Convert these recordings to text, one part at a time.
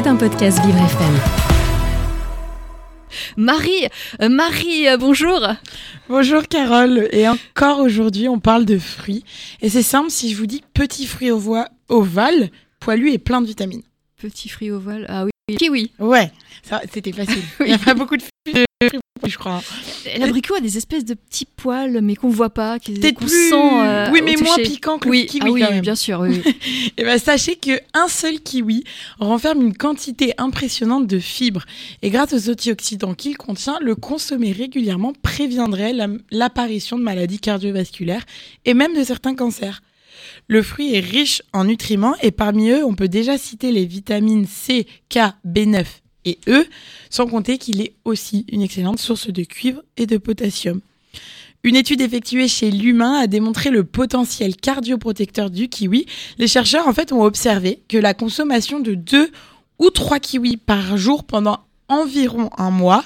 C'est un podcast Vivre FM. Marie, euh, Marie, euh, bonjour. Bonjour Carole, et encore aujourd'hui on parle de fruits. Et c'est simple, si je vous dis petit fruit ovale, poilu et plein de vitamines. Petit fruit ovale, ah oui. Kiwi. Ouais, ça c'était facile. Il n'y a pas beaucoup de fruits je crois. L'abricot a des espèces de petits poils, mais qu'on voit pas, plus... Euh, oui, mais moins piquant que oui. le kiwi. Ah oui, bien sûr. et eh ben, sachez que un seul kiwi renferme une quantité impressionnante de fibres. Et grâce aux antioxydants qu'il contient, le consommer régulièrement préviendrait l'apparition de maladies cardiovasculaires et même de certains cancers. Le fruit est riche en nutriments et parmi eux, on peut déjà citer les vitamines C, K, B9 et E, sans compter qu'il est aussi une excellente source de cuivre et de potassium. Une étude effectuée chez l'humain a démontré le potentiel cardioprotecteur du kiwi. Les chercheurs en fait ont observé que la consommation de 2 ou 3 kiwis par jour pendant environ un mois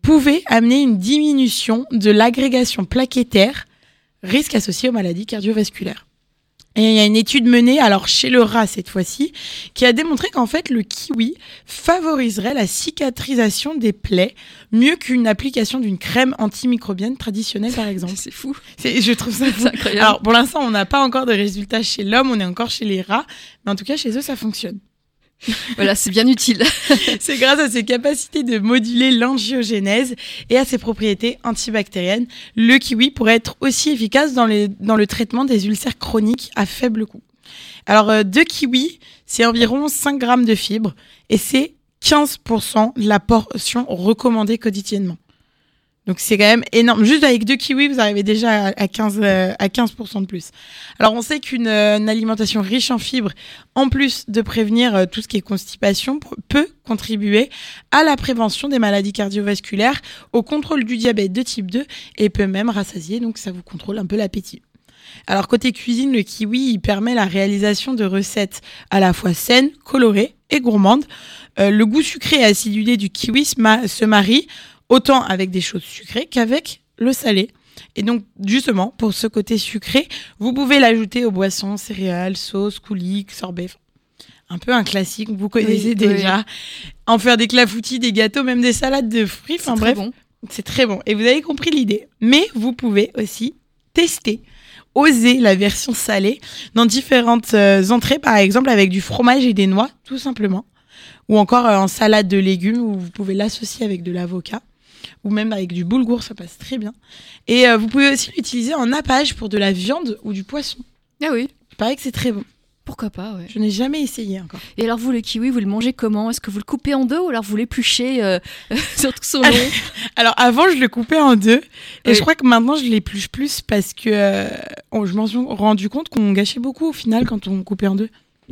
pouvait amener une diminution de l'agrégation plaquettaire, risque associé aux maladies cardiovasculaires. Et il y a une étude menée, alors chez le rat cette fois-ci, qui a démontré qu'en fait le kiwi favoriserait la cicatrisation des plaies mieux qu'une application d'une crème antimicrobienne traditionnelle par exemple. C'est fou. Je trouve ça fou. Incroyable. Alors pour l'instant on n'a pas encore de résultats chez l'homme, on est encore chez les rats, mais en tout cas chez eux ça fonctionne. Voilà, c'est bien utile. c'est grâce à ses capacités de moduler l'angiogénèse et à ses propriétés antibactériennes. Le kiwi pourrait être aussi efficace dans, dans le traitement des ulcères chroniques à faible coût. Alors, euh, deux kiwis, c'est environ 5 grammes de fibres et c'est 15% de la portion recommandée quotidiennement. Donc c'est quand même énorme. Juste avec deux kiwis, vous arrivez déjà à 15 euh, à 15% de plus. Alors on sait qu'une euh, alimentation riche en fibres, en plus de prévenir euh, tout ce qui est constipation, peut contribuer à la prévention des maladies cardiovasculaires, au contrôle du diabète de type 2 et peut même rassasier. Donc ça vous contrôle un peu l'appétit. Alors côté cuisine, le kiwi il permet la réalisation de recettes à la fois saines, colorées et gourmandes. le goût sucré et acidulé du kiwi se marie autant avec des choses sucrées qu'avec le salé. Et donc, justement, pour ce côté sucré, vous pouvez l'ajouter aux boissons, céréales, sauces, coulis, sorbet. Un peu un classique, vous connaissez déjà. En faire des clafoutis, des gâteaux, même des salades de fruits. Enfin bref, bon. c'est très bon. Et vous avez compris l'idée. Mais vous pouvez aussi tester oser la version salée dans différentes euh, entrées, par exemple avec du fromage et des noix, tout simplement. Ou encore euh, en salade de légumes, où vous pouvez l'associer avec de l'avocat ou même avec du boulgour, ça passe très bien. Et euh, vous pouvez aussi l'utiliser en nappage pour de la viande ou du poisson. Ah oui. Il paraît que c'est très bon. Pourquoi pas, ouais. Je n'ai jamais essayé encore. Et alors, vous, le kiwi, vous le mangez comment? Est-ce que vous le coupez en deux ou alors vous l'épluchez euh, sur tout son long? Alors, avant, je le coupais en deux. Et je crois que maintenant, je l'épluche plus parce que euh, je m'en suis rendu compte qu'on gâchait beaucoup au final quand on coupait en deux.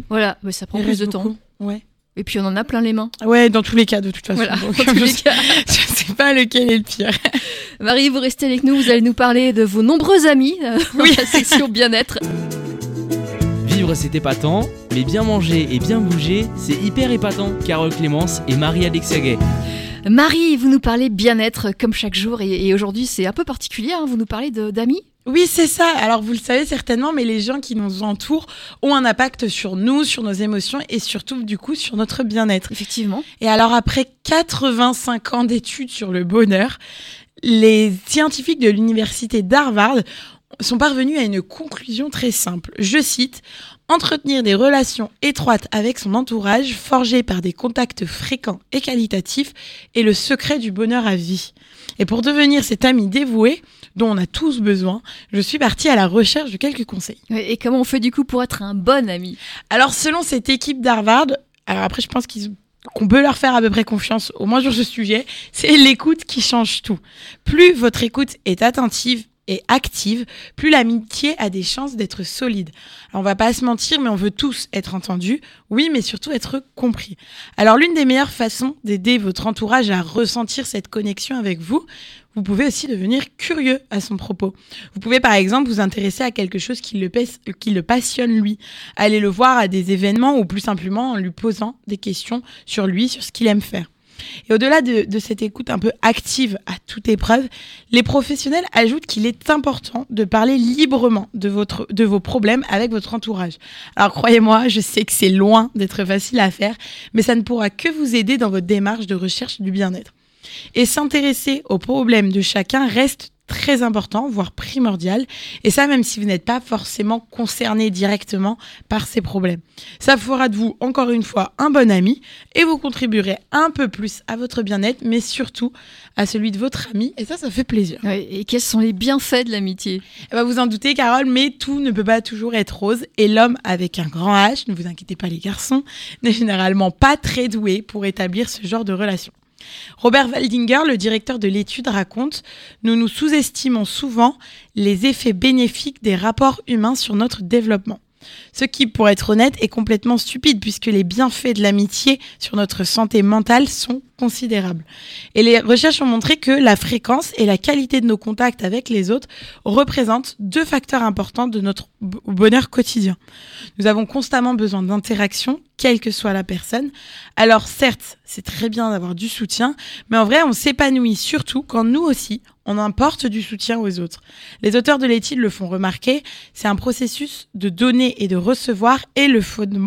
Voilà, mais ça prend plus de temps. Ouais. Et puis on en a plein les mains. Ouais, dans tous les cas, de toute façon. Voilà, dans tous les cas. je sais pas lequel est le pire. Marie, vous restez avec nous, vous allez nous parler de vos nombreux amis euh, dans la section bien-être. Vivre c'est épatant, mais bien manger et bien bouger, c'est hyper épatant. Carole Clémence et Marie-Alexia Gay. Marie, vous nous parlez bien-être comme chaque jour et, aujourd'hui c'est un peu particulier, hein, vous nous parlez d'amis? Oui, c'est ça. Alors, vous le savez certainement, mais les gens qui nous entourent ont un impact sur nous, sur nos émotions et surtout, du coup, sur notre bien-être. Effectivement. Et alors, après 85 ans d'études sur le bonheur, les scientifiques de l'université d'Harvard sont parvenus à une conclusion très simple. Je cite, Entretenir des relations étroites avec son entourage, forgées par des contacts fréquents et qualitatifs, est le secret du bonheur à vie. Et pour devenir cet ami dévoué, dont on a tous besoin, je suis partie à la recherche de quelques conseils. Et comment on fait du coup pour être un bon ami? Alors selon cette équipe d'Harvard, alors après je pense qu'on peut leur faire à peu près confiance, au moins sur ce sujet, c'est l'écoute qui change tout. Plus votre écoute est attentive et active, plus l'amitié a des chances d'être solide. Alors, on va pas se mentir, mais on veut tous être entendus, oui, mais surtout être compris. Alors l'une des meilleures façons d'aider votre entourage à ressentir cette connexion avec vous, vous pouvez aussi devenir curieux à son propos. Vous pouvez par exemple vous intéresser à quelque chose qui le, qui le passionne lui, aller le voir à des événements ou plus simplement en lui posant des questions sur lui, sur ce qu'il aime faire. Et au-delà de, cette écoute un peu active à toute épreuve, les professionnels ajoutent qu'il est important de parler librement de, votre, de vos problèmes avec votre entourage. Alors croyez-moi, je sais que c'est loin d'être facile à faire, mais ça ne pourra que vous aider dans votre démarche de recherche du bien-être. Et s'intéresser aux problèmes de chacun reste très important, voire primordial. Et ça, même si vous n'êtes pas forcément concerné directement par ces problèmes. Ça fera de vous, encore une fois, un bon ami et vous contribuerez un peu plus à votre bien-être, mais surtout à celui de votre ami. Et ça, ça fait plaisir. Ouais, et quels sont les bienfaits de l'amitié? Ben, vous en doutez, Carole, mais tout ne peut pas toujours être rose. Et l'homme avec un grand H, ne vous inquiétez pas les garçons, n'est généralement pas très doué pour établir ce genre de relation. Robert Waldinger, le directeur de l'étude, raconte Nous nous sous-estimons souvent les effets bénéfiques des rapports humains sur notre développement. Ce qui, pour être honnête, est complètement stupide puisque les bienfaits de l'amitié sur notre santé mentale sont considérables. Et les recherches ont montré que la fréquence et la qualité de nos contacts avec les autres représentent deux facteurs importants de notre bonheur quotidien. Nous avons constamment besoin d'interaction, quelle que soit la personne. Alors certes, c'est très bien d'avoir du soutien, mais en vrai, on s'épanouit surtout quand nous aussi, on importe du soutien aux autres. Les auteurs de l'étude le font remarquer, c'est un processus de donner et de recevoir et le,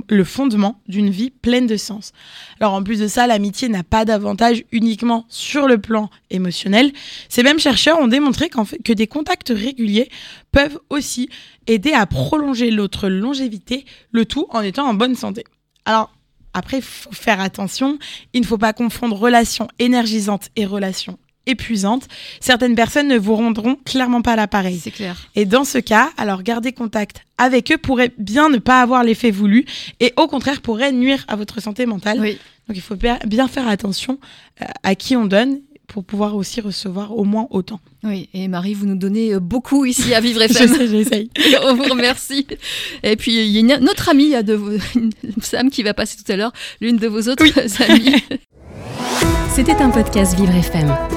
le fondement d'une vie pleine de sens. Alors en plus de ça, l'amitié n'a pas d'avantage uniquement sur le plan émotionnel. Ces mêmes chercheurs ont démontré que des contacts réguliers peuvent aussi aider à prolonger l'autre longévité, le tout en étant en bonne santé. Alors, après, il faut faire attention. Il ne faut pas confondre relations énergisantes et relations épuisantes. Certaines personnes ne vous rendront clairement pas l'appareil. C'est clair. Et dans ce cas, alors garder contact avec eux pourrait bien ne pas avoir l'effet voulu et au contraire pourrait nuire à votre santé mentale. Oui. Donc il faut bien faire attention euh, à qui on donne pour pouvoir aussi recevoir au moins autant. Oui, et Marie, vous nous donnez euh, beaucoup ici à Vivre FM. Je sais, j'essaye. On vous remercie. Et puis, il y a une autre amie de vos, Sam qui va passer tout à l'heure, l'une de vos autres Oui. amies. C'était un podcast Vivre FM.